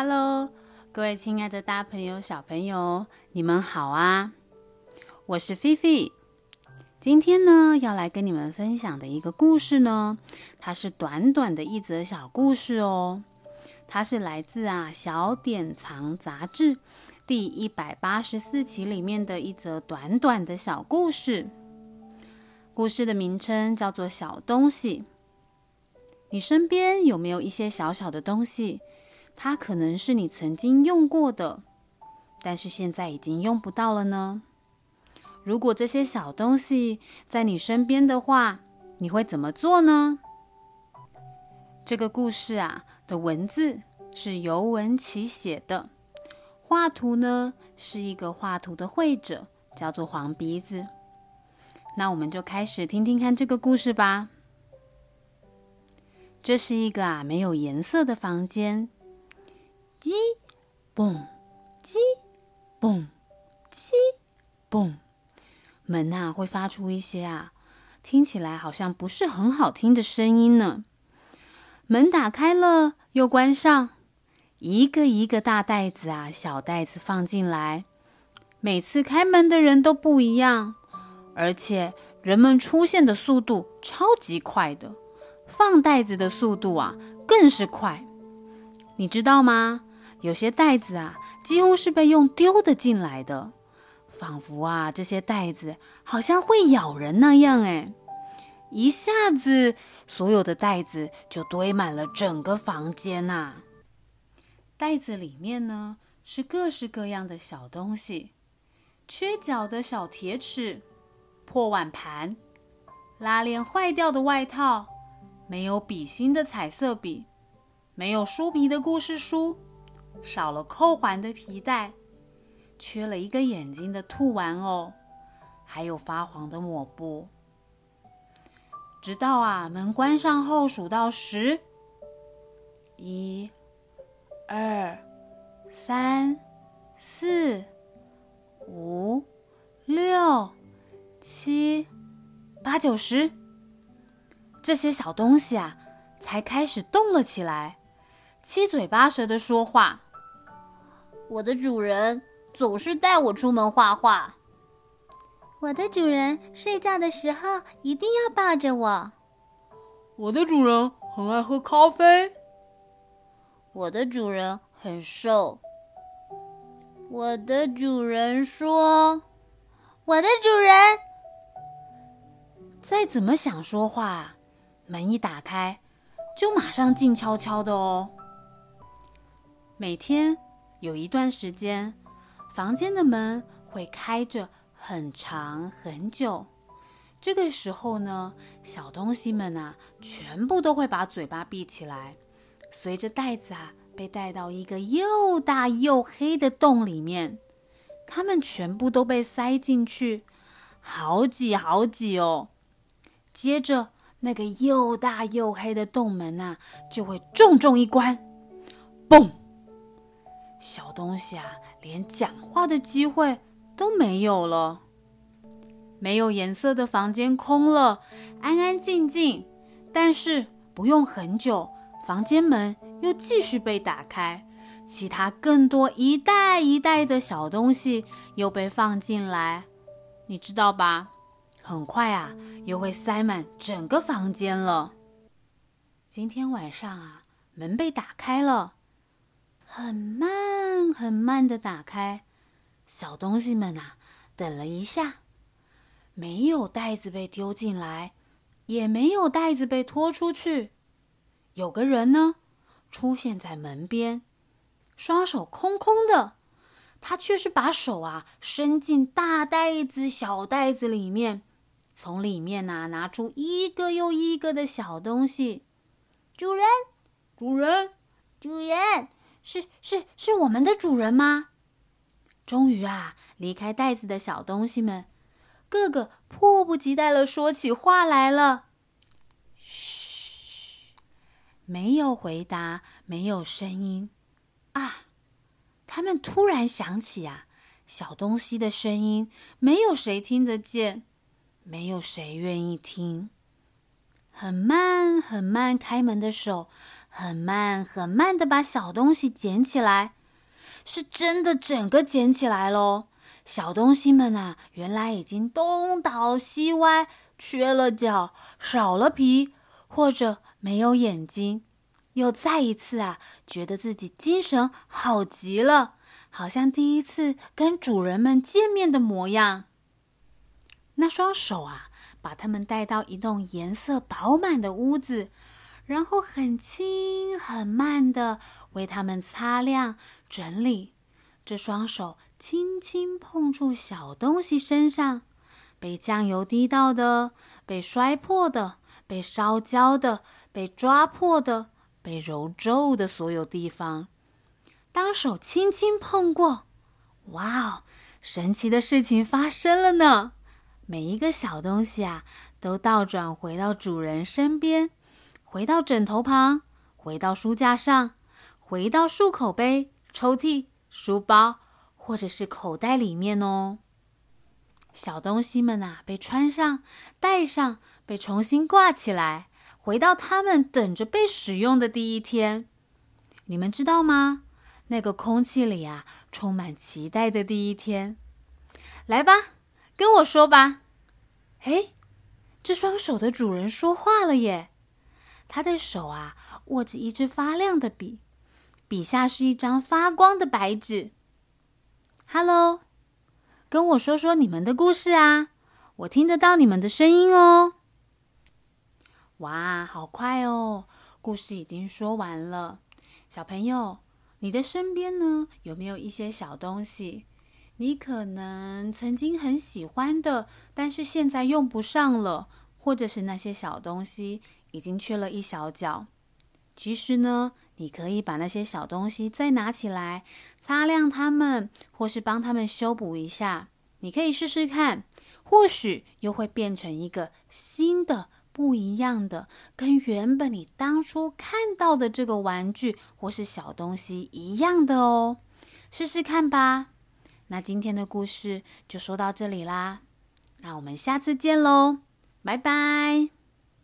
Hello，各位亲爱的大朋友、小朋友，你们好啊！我是菲菲。今天呢，要来跟你们分享的一个故事呢，它是短短的一则小故事哦。它是来自啊《小典藏》杂志第一百八十四期里面的一则短短的小故事。故事的名称叫做《小东西》。你身边有没有一些小小的东西？它可能是你曾经用过的，但是现在已经用不到了呢。如果这些小东西在你身边的话，你会怎么做呢？这个故事啊的文字是尤文琪写的，画图呢是一个画图的绘者，叫做黄鼻子。那我们就开始听听看这个故事吧。这是一个啊没有颜色的房间。叽，嘣，叽，嘣，叽，嘣，门呐会发出一些啊，听起来好像不是很好听的声音呢。门打开了又关上，一个一个大袋子啊，小袋子放进来。每次开门的人都不一样，而且人们出现的速度超级快的，放袋子的速度啊更是快。你知道吗？有些袋子啊，几乎是被用丢的进来的，仿佛啊，这些袋子好像会咬人那样。哎，一下子，所有的袋子就堆满了整个房间呐。袋子里面呢，是各式各样的小东西：缺角的小铁尺、破碗盘、拉链坏掉的外套、没有笔芯的彩色笔、没有书皮的故事书。少了扣环的皮带，缺了一个眼睛的兔玩偶，还有发黄的抹布。直到啊门关上后数到十，一、二、三、四、五、六、七、八、九、十，这些小东西啊才开始动了起来，七嘴八舌的说话。我的主人总是带我出门画画。我的主人睡觉的时候一定要抱着我。我的主人很爱喝咖啡。我的主人很瘦。我的主人说：“我的主人再怎么想说话，门一打开就马上静悄悄的哦。”每天。有一段时间，房间的门会开着很长很久。这个时候呢，小东西们啊，全部都会把嘴巴闭起来，随着袋子啊被带到一个又大又黑的洞里面。它们全部都被塞进去，好挤好挤哦。接着，那个又大又黑的洞门啊，就会重重一关，嘣。小东西啊，连讲话的机会都没有了。没有颜色的房间空了，安安静静。但是不用很久，房间门又继续被打开，其他更多一袋一袋的小东西又被放进来。你知道吧？很快啊，又会塞满整个房间了。今天晚上啊，门被打开了。很慢很慢的打开，小东西们啊，等了一下，没有袋子被丢进来，也没有袋子被拖出去。有个人呢，出现在门边，双手空空的，他却是把手啊伸进大袋子、小袋子里面，从里面呐拿出一个又一个的小东西。主人，主人，主人。是是是我们的主人吗？终于啊，离开袋子的小东西们，个个迫不及待了，说起话来了。嘘，没有回答，没有声音啊。他们突然想起啊，小东西的声音，没有谁听得见，没有谁愿意听。很慢很慢开门的手。很慢很慢的把小东西捡起来，是真的整个捡起来喽。小东西们啊，原来已经东倒西歪，缺了脚，少了皮，或者没有眼睛，又再一次啊，觉得自己精神好极了，好像第一次跟主人们见面的模样。那双手啊，把他们带到一栋颜色饱满的屋子，然后很轻很慢的为他们擦亮、整理。这双手轻轻碰触小东西身上，被酱油滴到的、被摔破的、被烧焦的、被抓破的、被揉皱的所有地方，当手轻轻碰过，哇哦，神奇的事情发生了呢！每一个小东西啊，都倒转回到主人身边，回到枕头旁，回到书架上，回到漱口杯、抽屉、书包，或者是口袋里面哦。小东西们啊，被穿上、戴上，被重新挂起来，回到他们等着被使用的第一天。你们知道吗？那个空气里啊，充满期待的第一天。来吧。跟我说吧，哎，这双手的主人说话了耶！他的手啊，握着一支发亮的笔，笔下是一张发光的白纸。Hello，跟我说说你们的故事啊，我听得到你们的声音哦。哇，好快哦，故事已经说完了。小朋友，你的身边呢，有没有一些小东西？你可能曾经很喜欢的，但是现在用不上了，或者是那些小东西已经缺了一小角。其实呢，你可以把那些小东西再拿起来，擦亮它们，或是帮它们修补一下。你可以试试看，或许又会变成一个新的、不一样的，跟原本你当初看到的这个玩具或是小东西一样的哦。试试看吧。那今天的故事就说到这里啦，那我们下次见喽，拜拜。